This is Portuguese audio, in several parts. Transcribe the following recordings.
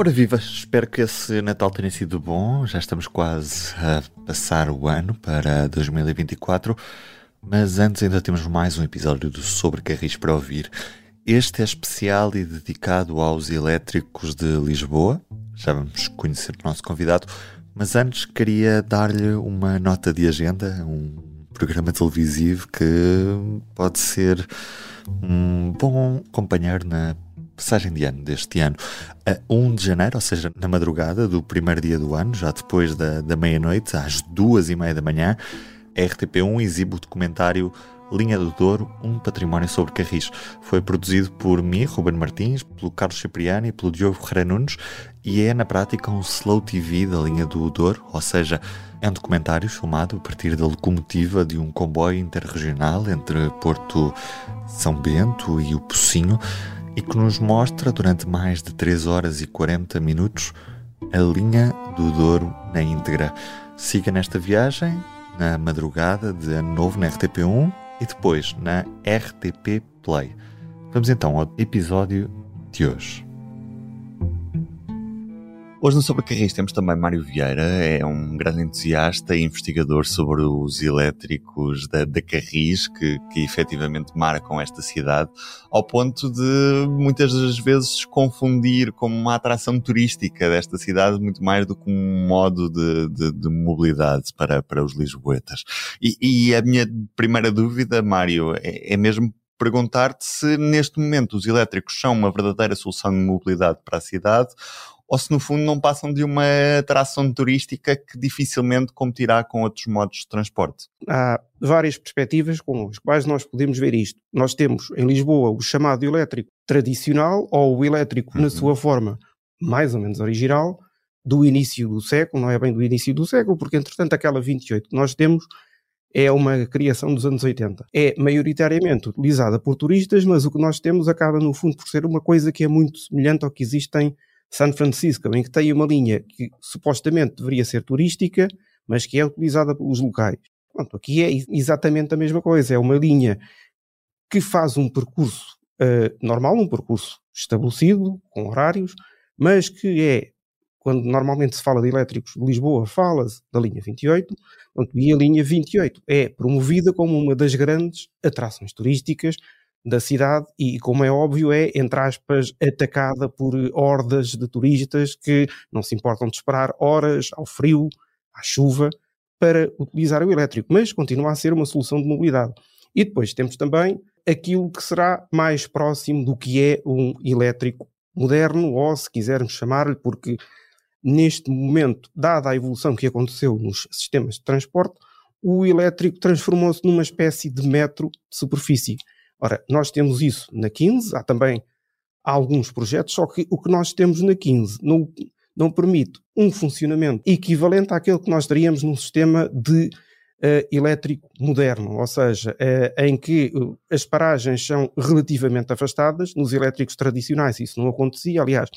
Ora viva, espero que esse Natal tenha sido bom. Já estamos quase a passar o ano para 2024, mas antes ainda temos mais um episódio do Sobre Carris para ouvir. Este é especial e dedicado aos elétricos de Lisboa. Já vamos conhecer o nosso convidado, mas antes queria dar-lhe uma nota de agenda, um programa televisivo que pode ser um bom companheiro na passagem de ano deste ano, a 1 de janeiro, ou seja, na madrugada do primeiro dia do ano, já depois da, da meia-noite, às duas e meia da manhã, a RTP1 exibe o documentário Linha do Douro, um património sobre Carris. Foi produzido por mim, Ruben Martins, pelo Carlos Cipriani e pelo Diogo Ferreira Nunes e é na prática um slow TV da linha do Douro, ou seja, é um documentário filmado a partir da locomotiva de um comboio interregional entre Porto São Bento e o Pocinho e que nos mostra durante mais de 3 horas e 40 minutos a linha do Douro na íntegra. Siga nesta viagem na madrugada de Ano Novo na RTP1 e depois na RTP Play. Vamos então ao episódio de hoje. Hoje no Sobre Carris temos também Mário Vieira, é um grande entusiasta e investigador sobre os elétricos da, da Carris, que, que efetivamente marcam esta cidade, ao ponto de muitas das vezes confundir como uma atração turística desta cidade, muito mais do que um modo de, de, de mobilidade para, para os lisboetas. E, e, a minha primeira dúvida, Mário, é, é mesmo perguntar-te se neste momento os elétricos são uma verdadeira solução de mobilidade para a cidade ou se no fundo não passam de uma atração turística que dificilmente competirá com outros modos de transporte. Há várias perspectivas com as quais nós podemos ver isto. Nós temos em Lisboa o chamado elétrico tradicional ou o elétrico uhum. na sua forma mais ou menos original do início do século, não é bem do início do século, porque entretanto aquela 28 que nós temos é uma criação dos anos 80. É maioritariamente utilizada por turistas, mas o que nós temos acaba no fundo por ser uma coisa que é muito semelhante ao que existe em San Francisco, em que tem uma linha que supostamente deveria ser turística, mas que é utilizada pelos locais. Pronto, aqui é exatamente a mesma coisa. É uma linha que faz um percurso uh, normal, um percurso estabelecido, com horários, mas que é, quando normalmente se fala de elétricos de Lisboa, fala-se da linha 28, pronto, e a linha 28 é promovida como uma das grandes atrações turísticas da cidade e, como é óbvio, é, entre aspas, atacada por hordas de turistas que não se importam de esperar horas ao frio, à chuva, para utilizar o elétrico, mas continua a ser uma solução de mobilidade. E depois temos também aquilo que será mais próximo do que é um elétrico moderno, ou se quisermos chamar-lhe, porque neste momento, dada a evolução que aconteceu nos sistemas de transporte, o elétrico transformou-se numa espécie de metro de superfície Ora, nós temos isso na 15, há também alguns projetos, só que o que nós temos na 15 não, não permite um funcionamento equivalente àquele que nós teríamos num sistema de uh, elétrico moderno, ou seja, uh, em que uh, as paragens são relativamente afastadas, nos elétricos tradicionais isso não acontecia, aliás,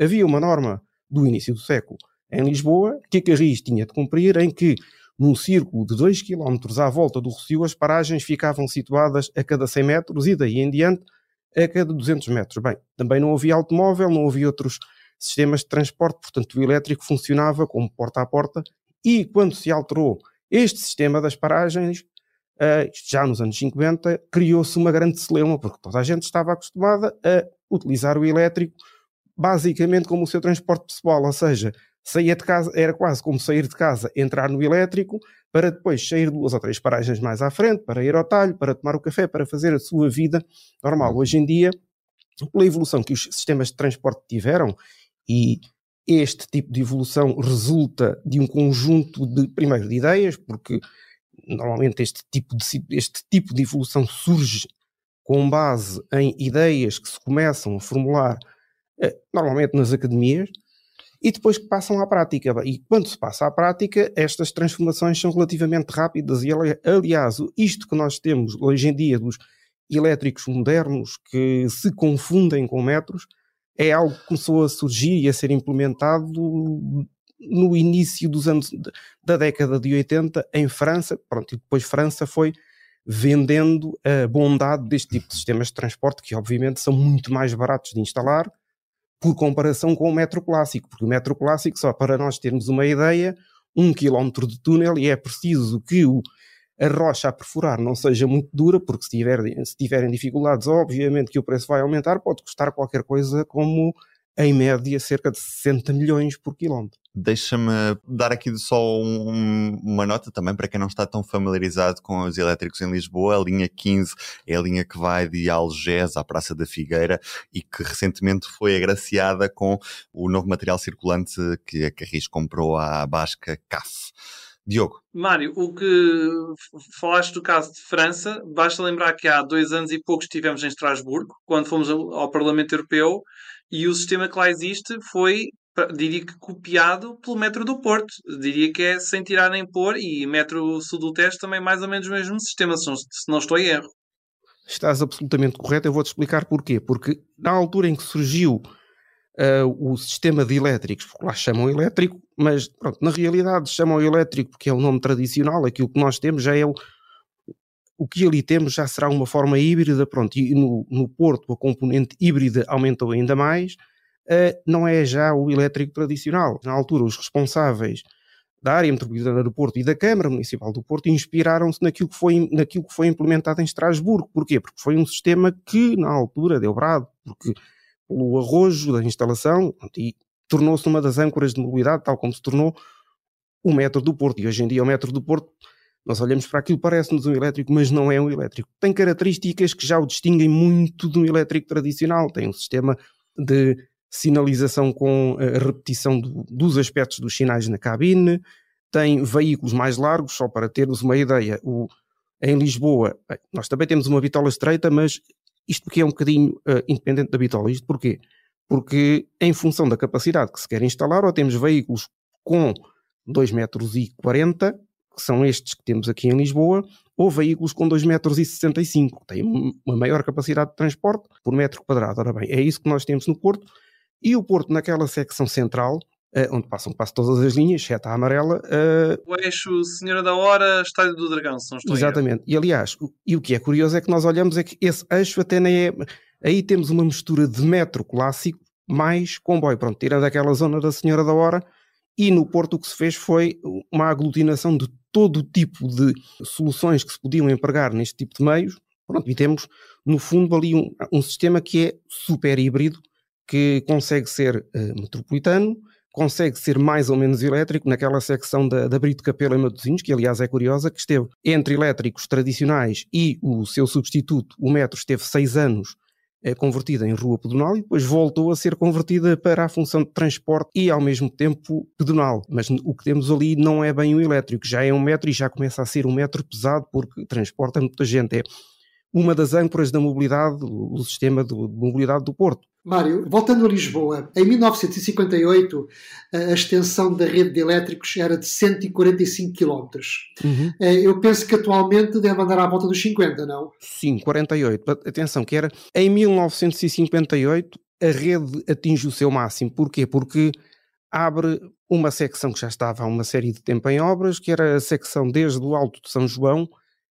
havia uma norma do início do século em Lisboa que a Carris tinha de cumprir, em que num círculo de 2 km à volta do Rocio, as paragens ficavam situadas a cada 100 metros e daí em diante a cada 200 metros. Bem, também não havia automóvel, não havia outros sistemas de transporte, portanto o elétrico funcionava como porta a porta e quando se alterou este sistema das paragens, Uh, já nos anos 50, criou-se uma grande celeuma, porque toda a gente estava acostumada a utilizar o elétrico basicamente como o seu transporte pessoal, ou seja, saía de casa, era quase como sair de casa, entrar no elétrico, para depois sair duas ou três paragens mais à frente, para ir ao talho, para tomar o café, para fazer a sua vida normal. Uhum. Hoje em dia, pela evolução que os sistemas de transporte tiveram, e este tipo de evolução resulta de um conjunto de, primeiro, de ideias, porque normalmente este tipo de, este tipo de evolução surge com base em ideias que se começam a formular eh, normalmente nas academias, e depois que passam à prática. E quando se passa à prática, estas transformações são relativamente rápidas e, aliás, isto que nós temos hoje em dia dos elétricos modernos que se confundem com metros é algo que começou a surgir e a ser implementado no início dos anos da década de 80 em França, pronto, e depois França foi vendendo a bondade deste tipo de sistemas de transporte que obviamente são muito mais baratos de instalar, por comparação com o metro clássico, porque o metro clássico, só para nós termos uma ideia, um quilómetro de túnel e é preciso que o, a rocha a perfurar não seja muito dura, porque se, tiver, se tiverem dificuldades, obviamente que o preço vai aumentar, pode custar qualquer coisa como, em média, cerca de 60 milhões por quilómetro. Deixa-me dar aqui só um, uma nota também para quem não está tão familiarizado com os elétricos em Lisboa. A linha 15 é a linha que vai de Algés à Praça da Figueira e que recentemente foi agraciada com o novo material circulante que a Carris comprou à Basca CAF. Diogo. Mário, o que falaste do caso de França, basta lembrar que há dois anos e pouco estivemos em Estrasburgo, quando fomos ao Parlamento Europeu, e o sistema que lá existe foi diria que copiado pelo metro do Porto. Diria que é sem tirar nem pôr, e metro sul do Tejo também mais ou menos o mesmo sistema, se não, se não estou em erro. Estás absolutamente correto, eu vou-te explicar porquê. Porque na altura em que surgiu uh, o sistema de elétricos, porque lá chamam elétrico, mas pronto, na realidade chamam elétrico porque é o nome tradicional, aquilo que nós temos já é o, o que ali temos já será uma forma híbrida, pronto, e no, no Porto a componente híbrida aumentou ainda mais, não é já o elétrico tradicional. Na altura, os responsáveis da área metropolitana do Porto e da Câmara Municipal do Porto inspiraram-se naquilo que foi, naquilo que foi implementado em Estrasburgo. Porquê? Porque foi um sistema que, na altura, deu brado, porque pelo arrojo da instalação tornou-se uma das âncoras de mobilidade, tal como se tornou o metro do Porto. E hoje em dia o metro do Porto, nós olhamos para aquilo, parece-nos um elétrico, mas não é um elétrico. Tem características que já o distinguem muito de um elétrico tradicional. Tem um sistema de sinalização com a repetição do, dos aspectos dos sinais na cabine, tem veículos mais largos, só para termos uma ideia. O, em Lisboa, bem, nós também temos uma bitola estreita, mas isto porque é um bocadinho uh, independente da bitola. Isto porquê? Porque em função da capacidade que se quer instalar, ou temos veículos com 2,40 metros, e 40, que são estes que temos aqui em Lisboa, ou veículos com 2,65 metros, e 65, têm uma maior capacidade de transporte por metro quadrado. Ora bem, é isso que nós temos no Porto e o Porto, naquela secção central, Uh, onde passam quase todas as linhas, exceto a amarela. Uh... O eixo Senhora da Hora, Estádio do Dragão, se não estou Exatamente. E aliás, o, e o que é curioso é que nós olhamos é que esse eixo até nem é. Aí temos uma mistura de metro clássico mais comboio. Pronto, tirando aquela zona da Senhora da Hora. E no Porto o que se fez foi uma aglutinação de todo o tipo de soluções que se podiam empregar neste tipo de meios. Pronto, e temos, no fundo, ali um, um sistema que é super híbrido que consegue ser uh, metropolitano, consegue ser mais ou menos elétrico naquela secção da, da Brito Capela em Matosinhos, que aliás é curiosa, que esteve entre elétricos tradicionais e o seu substituto, o metro, esteve seis anos é, convertida em rua pedonal e depois voltou a ser convertida para a função de transporte e ao mesmo tempo pedonal. Mas o que temos ali não é bem o elétrico, já é um metro e já começa a ser um metro pesado porque transporta muita gente. É uma das âncoras da mobilidade, o sistema de mobilidade do Porto. Mário, voltando a Lisboa, em 1958 a extensão da rede de elétricos era de 145 km. Uhum. Eh, eu penso que atualmente deve andar à volta dos 50, não? Sim, 48. Atenção, que era em 1958 a rede atinge o seu máximo. Porquê? Porque abre uma secção que já estava há uma série de tempo em obras, que era a secção desde o Alto de São João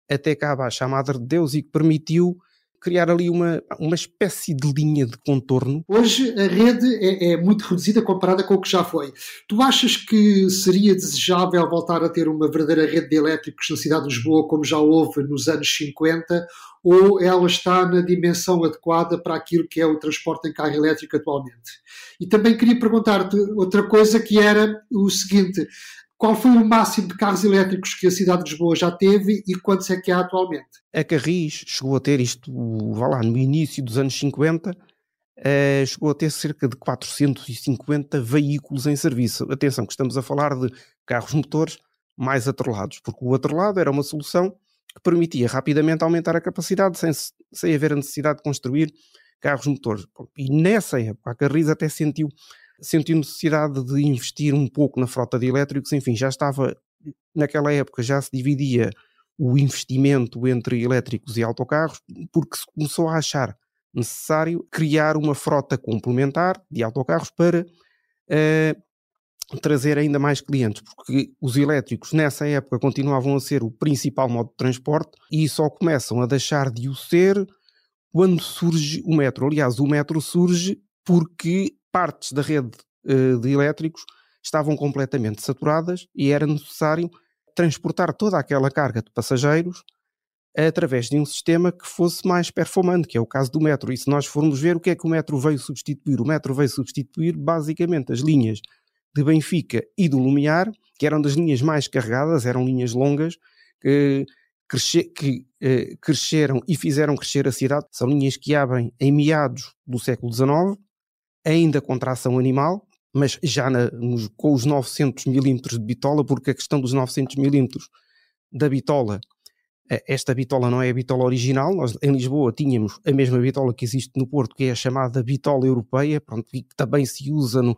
até cá abaixo, à Madre de Deus, e que permitiu criar ali uma, uma espécie de linha de contorno. Hoje a rede é, é, muito reduzida comparada com o que já foi. Tu achas que seria desejável voltar a ter uma verdadeira rede de elétricos na cidade de Lisboa, como já houve nos anos 50, ou ela está na dimensão adequada para aquilo que é o transporte em carro elétrico atualmente? E também queria perguntar-te outra coisa que era o seguinte: qual foi o máximo de carros elétricos que a cidade de Lisboa já teve e quantos é que há atualmente? A Carris chegou a ter isto, vá lá, no início dos anos 50, uh, eh, chegou a ter cerca de 450 veículos em serviço. Atenção, que estamos a falar de carros motores mais atrelados, porque o atrelado era uma solução que permitia rapidamente aumentar a capacidade sem, sem haver a necessidade de construir carros motores. E nessa época a Carris até sentiu sentiu necessidade de investir um pouco na frota de elétricos, enfim, já estava, naquela época já se dividia o investimento entre elétricos e autocarros, porque se começou a achar necessário criar uma frota complementar de autocarros para uh, trazer ainda mais clientes, porque os elétricos nessa época continuavam a ser o principal modo de transporte e só começam a deixar de o ser quando surge o metro. Aliás, o metro surge porque partes da rede uh, de elétricos estavam completamente saturadas e era necessário transportar toda aquela carga de passageiros através de um sistema que fosse mais performante, que é o caso do metro. E se nós formos ver o que é que o metro veio substituir, o metro veio substituir basicamente as linhas de Benfica e do Lumiar, que eram das linhas mais carregadas, eram linhas longas, que, cresce, que eh, cresceram e fizeram crescer a cidade. São linhas que abrem em meados do século XIX, ainda com tração animal, mas já na, nos, com os 900 milímetros de bitola, porque a questão dos 900 milímetros da bitola, eh, esta bitola não é a bitola original, nós em Lisboa tínhamos a mesma bitola que existe no Porto, que é a chamada bitola europeia, pronto, e que também se usa no,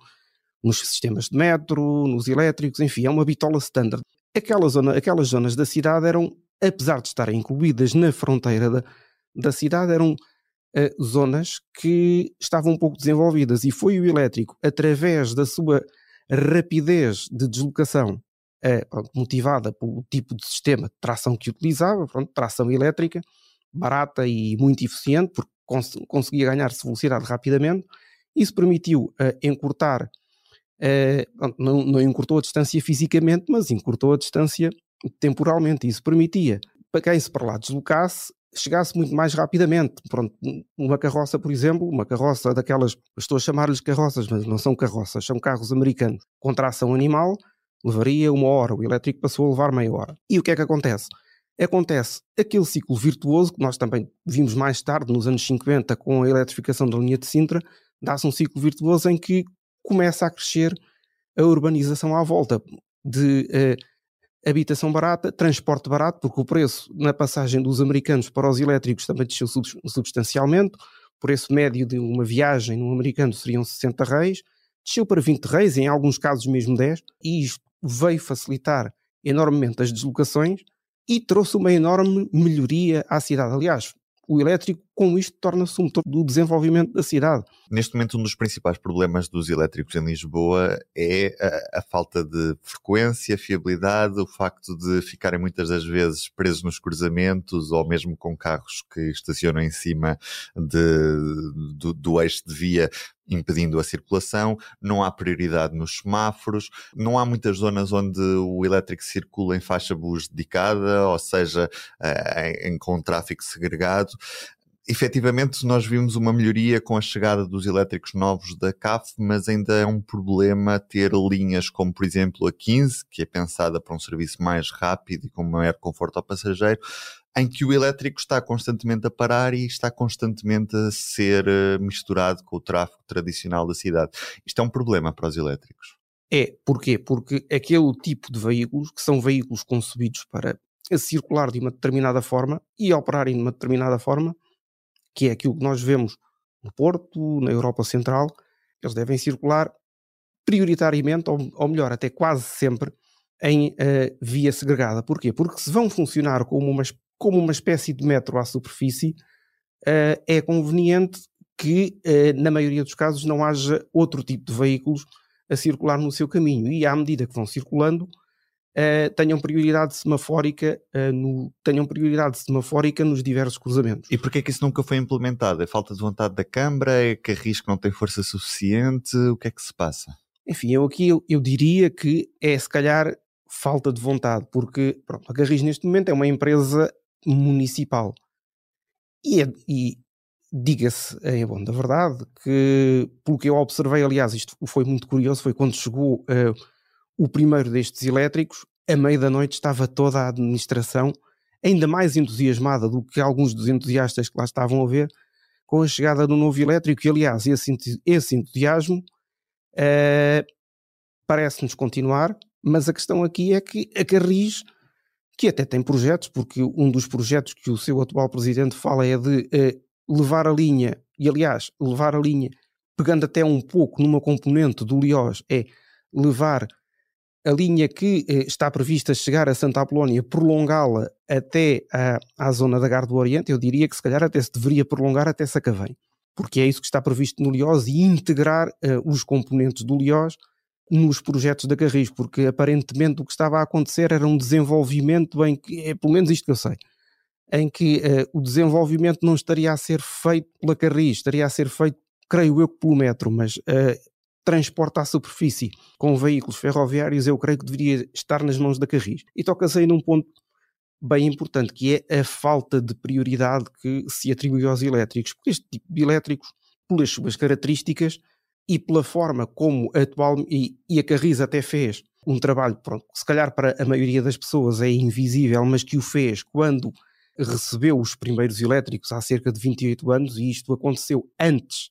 nos sistemas de metro, nos elétricos, enfim, é uma bitola standard. Aquela zona, aquelas zonas da cidade eram, apesar de estarem incluídas na fronteira da, da cidade, eram zonas que estavam um pouco desenvolvidas e foi o elétrico, através da sua rapidez de deslocação, uh, pronto, motivada pelo tipo de sistema de tração que utilizava, pronto, tração elétrica, barata e muito eficiente, porque cons conseguia ganhar-se velocidade rapidamente, isso permitiu uh, encurtar Uh, não, não encurtou a distância fisicamente, mas encurtou a distância temporalmente. Isso permitia para quem se para lá deslocasse chegasse muito mais rapidamente. Pronto, uma carroça, por exemplo, uma carroça daquelas, estou a chamar-lhes carroças, mas não são carroças, são carros americanos com tração animal, levaria uma hora, o elétrico passou a levar meia hora. E o que é que acontece? Acontece aquele ciclo virtuoso que nós também vimos mais tarde, nos anos 50, com a eletrificação da linha de Sintra, dá-se um ciclo virtuoso em que começa a crescer a urbanização à volta de uh, habitação barata, transporte barato, porque o preço na passagem dos americanos para os elétricos também desceu substancialmente. O preço médio de uma viagem no americano seriam 60 reis, desceu para 20 reis, em alguns casos mesmo 10, e isto veio facilitar enormemente as deslocações e trouxe uma enorme melhoria à cidade. Aliás, o elétrico, com isto, torna-se um motor do desenvolvimento da cidade. Neste momento, um dos principais problemas dos elétricos em Lisboa é a, a, falta de frequência, fiabilidade, o facto de ficarem muitas das vezes presos nos cruzamentos ou mesmo com carros que estacionam em cima de, do, do eixo de via impedindo a circulação, não há prioridade nos semáforos, não há muitas zonas onde o elétrico circula em faixa bus dedicada, ou seja, eh, em, com tráfego segregado efetivamente nós vimos uma melhoria com a chegada dos elétricos novos da CAF, mas ainda é um problema ter linhas como, por exemplo, a 15, que é pensada para um serviço mais rápido e com maior conforto ao passageiro, em que o elétrico está constantemente a parar e está constantemente a ser eh, misturado com o tráfego tradicional da cidade. Isto é um problema para os elétricos. É, porquê? Porque aquele tipo de veículos, que são veículos concebidos para circular de uma determinada forma e operarem de uma determinada forma, que é aquilo que nós vemos no Porto, na Europa Central, eles devem circular prioritariamente, ou, ou melhor, até quase sempre, em uh, via segregada. Porquê? Porque se vão funcionar como uma, como uma espécie de metro à superfície, uh, é conveniente que, uh, na maioria dos casos, não haja outro tipo de veículos a circular no seu caminho. E à medida que vão circulando, uh, tenham prioridade semafórica uh, no, tenham prioridade semafórica nos diversos cruzamentos. E porquê é que isso nunca foi implementado? É falta de vontade da Câmara? É que a risco não tem força suficiente? O que é que se passa? Enfim, eu aqui eu, eu diria que é se calhar falta de vontade, porque pronto, a Garris neste momento é uma empresa municipal. E, é, e diga-se, é bom da verdade, que pelo que eu observei, aliás, isto foi muito curioso, foi quando chegou uh, o primeiro destes elétricos, à meia da noite estava toda a administração ainda mais entusiasmada do que alguns dos entusiastas que lá estavam a ver com a chegada do novo elétrico. E, aliás, esse, esse entusiasmo uh, parece-nos continuar, mas a questão aqui é que a Carris, que até tem projetos, porque um dos projetos que o seu atual presidente fala é de uh, levar a linha, e aliás, levar a linha, pegando até um pouco numa componente do Liós, é levar a linha que eh, está prevista chegar a Santa Apolónia, prolongá-la até à, à zona da Gar do Oriente, eu diria que se calhar até se deveria prolongar até Sacavém, porque é isso que está previsto no Liós e integrar uh, os componentes do Liós nos projetos da Carris, porque aparentemente o que estava a acontecer era um desenvolvimento em que, é pelo menos isto que eu sei, em que uh, o desenvolvimento não estaria a ser feito pela Carris, estaria a ser feito, creio eu, pelo metro, mas transporte à superfície com veículos ferroviários, eu creio que deveria estar nas mãos da Carris. E toca-se aí num ponto bem importante, que é a falta de prioridade que se atribui aos elétricos. Porque este tipo de elétricos, pelas suas características e pela forma como atual, e, e a Carris até fez um trabalho, pronto, se calhar para a maioria das pessoas é invisível, mas que o fez quando recebeu os primeiros elétricos há cerca de 28 anos, e isto aconteceu antes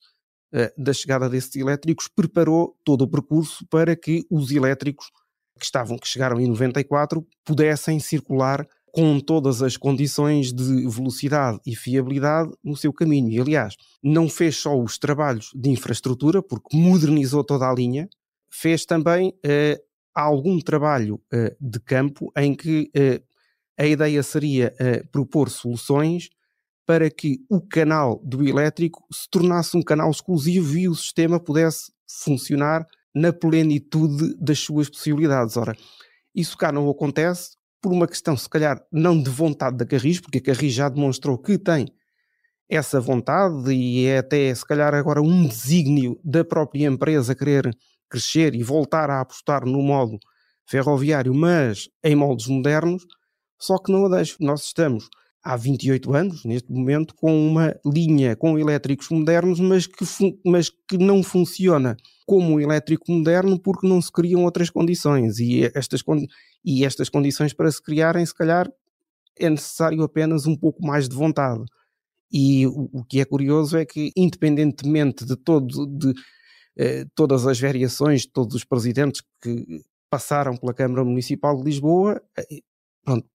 da chegada desses elétricos, preparou todo o percurso para que os elétricos que estavam, que chegaram em 94, pudessem circular com todas as condições de velocidade e fiabilidade no seu caminho. E, aliás, não fez só os trabalhos de infraestrutura, porque modernizou toda a linha, fez também uh, algum trabalho uh, de campo em que uh, a ideia seria propor soluções para que o canal do elétrico se tornasse um canal exclusivo e o sistema pudesse funcionar na plenitude das suas possibilidades. Ora, isso cá não acontece por uma questão, se calhar, não de vontade da Carris, porque a Carris já demonstrou que tem essa vontade e é até, se calhar, agora um desígnio da própria empresa querer crescer e voltar a apostar no modo ferroviário, mas em moldes modernos, só que não a deixo. Nós estamos há 28 anos, neste momento, com uma linha com elétricos modernos, mas que, mas que não funciona como um elétrico moderno porque não se criam outras condições. E estas, e estas condições para se criarem, se calhar, é necessário apenas um pouco mais de vontade. E o, o que é curioso é que, independentemente de, todo, de eh, todas as variações de todos os presidentes que passaram pela Câmara Municipal de Lisboa, eh, pronto,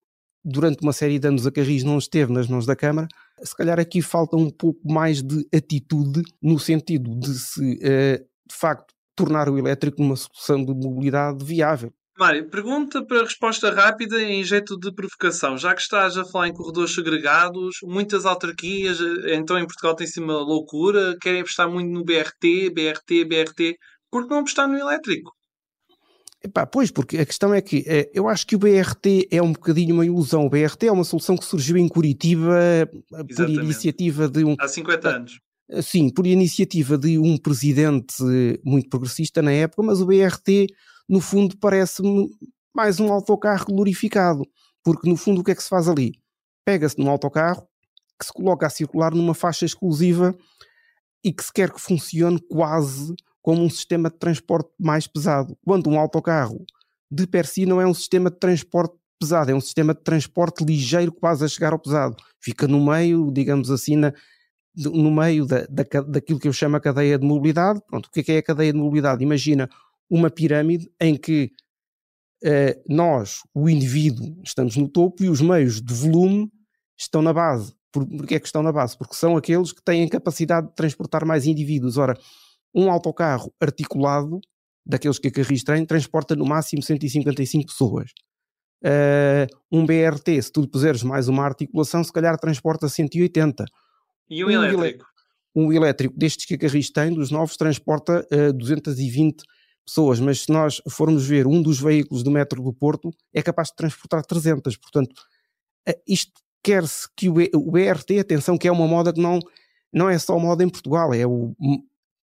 durante uma série de anos a Carris não esteve nas mãos da Câmara, se calhar aqui falta um pouco mais de atitude no sentido de se, uh, de facto, tornar o elétrico uma solução de mobilidade viável. Mário, pergunta para resposta rápida em jeito de provocação. Já que estás a falar em corredores segregados, muitas autarquias, eh, então em Portugal tem sido uma loucura, querem apostar muito no BRT, BRT, BRT, por que não apostar no elétrico? Epá, pois, porque a questão é que é, eu acho que o BRT é um bocadinho uma ilusão. O BRT é uma solução que surgiu em Curitiba Exatamente. por iniciativa de um. Há 50 anos. Sim, por iniciativa de um presidente muito progressista na época, mas o BRT, no fundo, parece-me mais um autocarro glorificado. Porque, no fundo, o que é que se faz ali? Pega-se num autocarro que se coloca a circular numa faixa exclusiva e que se quer que funcione quase como um sistema de transporte mais pesado. Quando um autocarro de per si não é um sistema de transporte pesado, é um sistema de transporte ligeiro quase a chegar ao pesado. Fica no meio, digamos assim, na, no meio da, da, daquilo que eu chamo a cadeia de mobilidade. Pronto, o que é, que é a cadeia de mobilidade? Imagina uma pirâmide em que uh, nós, o indivíduo, estamos no topo e os meios de volume estão na base. Por, porque é que estão na base? Porque são aqueles que têm capacidade de transportar mais indivíduos. Ora, um autocarro articulado, daqueles que a Carris tem, transporta no máximo 155 pessoas. Uh, um BRT, se tu puseres mais uma articulação, se calhar transporta 180. E um, um elétrico? Um elétrico destes que a Carris tem, dos novos, transporta uh, ah, 220 pessoas, mas se nós formos ver um dos veículos do metro do Porto, é capaz de transportar 300. Portanto, uh, isto quer-se que o, o BRT, atenção, que é uma moda que não, não é só moda em Portugal, é o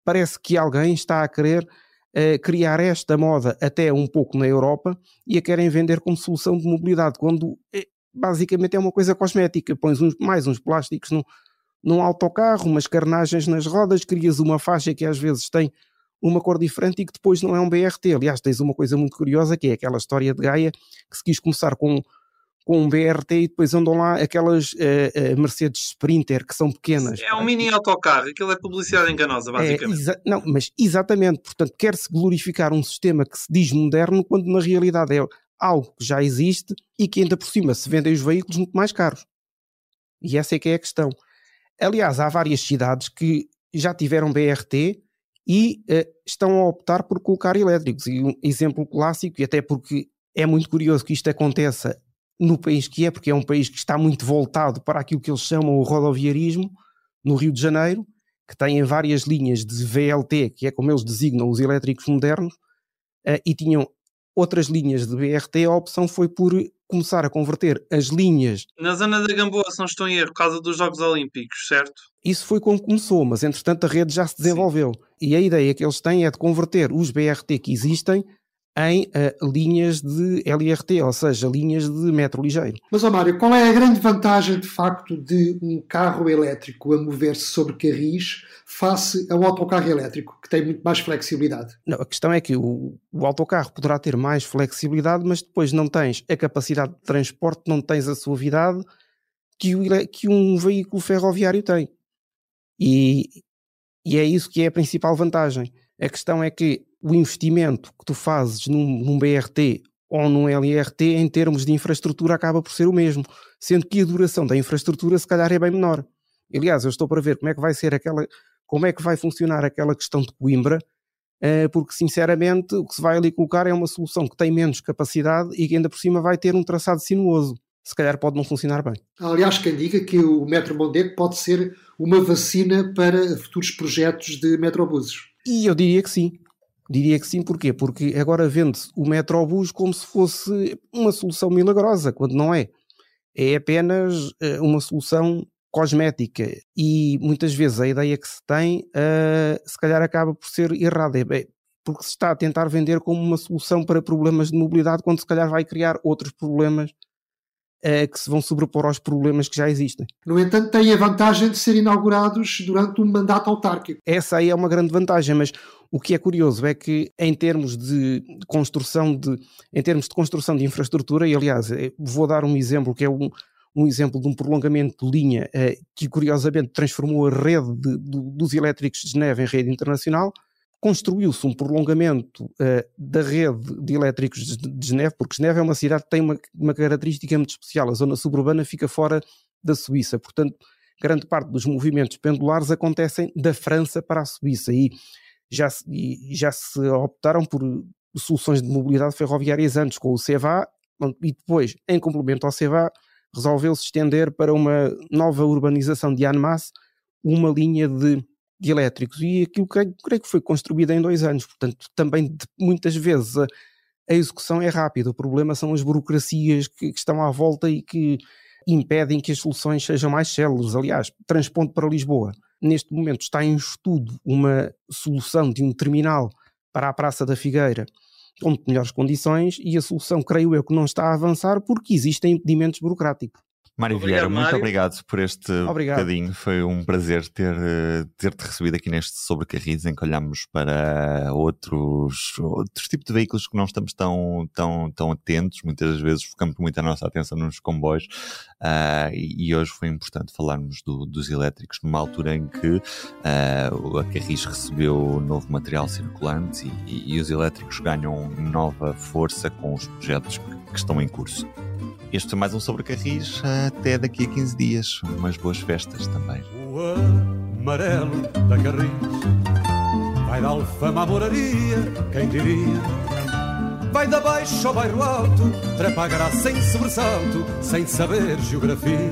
parece que alguém está a querer uh, criar esta moda até um pouco na Europa e a querem vender como solução de mobilidade, quando é, basicamente é uma coisa cosmética. Pões uns, mais uns plásticos num, num autocarro, umas carnagens nas rodas, crias uma faixa que às vezes tem uma cor diferente e que depois não é um BRT. Aliás, tens uma coisa muito curiosa que é aquela história de Gaia que se quis começar com com um BRT e depois andam lá aquelas uh, uh, Mercedes Sprinter que são pequenas. É um mini autocarro, aquilo é publicidade enganosa, é, basicamente. É, não, mas exatamente, portanto, quer-se glorificar um sistema que se diz moderno quando na realidade é algo que já existe e que ainda por cima se vendem os veículos muito mais caros. E essa é que é a questão. Aliás, há várias cidades que já tiveram BRT e uh, estão a optar por colocar elétricos. E um exemplo clássico, e até porque é muito curioso que isto aconteça no país que é, porque é um país que está muito voltado para aquilo que eles chamam o rodoviarismo, no Rio de Janeiro, que tem várias linhas de VLT, que é como eles designam os elétricos modernos, uh, e tinham outras linhas de BRT, a opção foi por começar a converter as linhas. Na zona da Gamboa, se não estou em erro, por causa dos Jogos Olímpicos, certo? Isso foi como começou, mas entretanto a rede já se desenvolveu. Sim. E a ideia que eles têm é de converter os BRT que existem em uh, linhas de LRT, ou seja, linhas de metro ligeiro. Mas, ó Mário, qual é a grande vantagem de facto de um carro elétrico a mover-se sobre carris face ao autocarro elétrico, que tem muito mais flexibilidade? Não, a questão é que o, o autocarro poderá ter mais flexibilidade, mas depois não tens a capacidade de transporte, não tens a suavidade que, o, que um veículo ferroviário tem. E, e é isso que é a principal vantagem. A questão é que o investimento que tu fazes num, num BRT ou num LRT em termos de infraestrutura acaba por ser o mesmo, sendo que a duração da infraestrutura se calhar é bem menor. Aliás, eu estou para ver como é que vai ser aquela, como é que vai funcionar aquela questão de Coimbra, eh, porque sinceramente o que se vai ali colocar é uma solução que tem menos capacidade e que ainda por cima vai ter um traçado sinuoso. Se calhar pode não funcionar bem. Aliás, quem diga que o Metro Mondego pode ser uma vacina para futuros projetos de metrobuses. E eu diria que sim. Diria que sim, porquê? Porque agora vende-se o Metrobus como se fosse uma solução milagrosa, quando não é. É apenas uh, uma solução cosmética e muitas vezes a ideia que se tem uh, se calhar acaba por ser errada, é, porque se está a tentar vender como uma solução para problemas de mobilidade quando se calhar vai criar outros problemas que se vão sobrepor aos problemas que já existem. No entanto, tem a vantagem de ser inaugurados durante um mandato autárquico. Essa aí é uma grande vantagem, mas o que é curioso é que em termos de construção de, em termos de construção de infraestrutura, e aliás, eh, vou dar um exemplo que é um, um exemplo de um prolongamento de linha eh, que curiosamente transformou a rede de, de, dos elétricos de Geneve em rede internacional, construiu-se um prolongamento uh, da rede de elétricos de, Geneve, porque Geneve é uma cidade que tem uma, uma, característica muito especial, a zona suburbana fica fora da Suíça, portanto grande parte dos movimentos pendulares acontecem da França para a Suíça. E já, e já se optaram por soluções de mobilidade ferroviárias antes com o CEVA e depois, em complemento ao CEVA, resolveu-se estender para uma nova urbanização de Annemasse uma linha de, de elétricos e aquilo creio, creio que foi construído em dois anos, portanto também de, muitas vezes a, a, execução é rápida, o problema são as burocracias que, que estão à volta e que impedem que as soluções sejam mais células. Aliás, transpondo para Lisboa, neste momento está em estudo uma solução de um terminal para a Praça da Figueira com melhores condições e a solução, creio eu, que não está a avançar porque existem impedimentos burocráticos. Mário Vieira, muito Mário. obrigado por este obrigado. bocadinho. Foi um prazer ter, ter-te recebido aqui neste Sobre Carris, em que olhamos para outros, outros tipos de veículos que não estamos tão, tão, tão atentos. Muitas vezes focamos muito a nossa atenção nos comboios uh, e, e, hoje foi importante falarmos do, dos elétricos numa altura em que uh, a Carris recebeu novo material circulante e, e, e os elétricos ganham nova força com os projetos que, que estão em curso. Este foi mais um Sobre Carris. Até daqui a 15 dias. Umas boas festas também. O amarelo da Carris vai da alfama à moraria, quem diria? Vai da baixo ao bairro alto, trepa a graça sem sobressalto, sem saber geografia.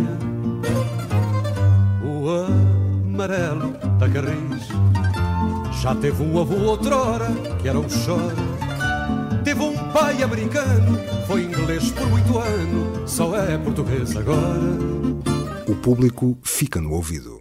O amarelo da Carris já teve um avô outrora que era um choro Teve um pai americano, foi inglês por muito ano, só é português agora. O público fica no ouvido.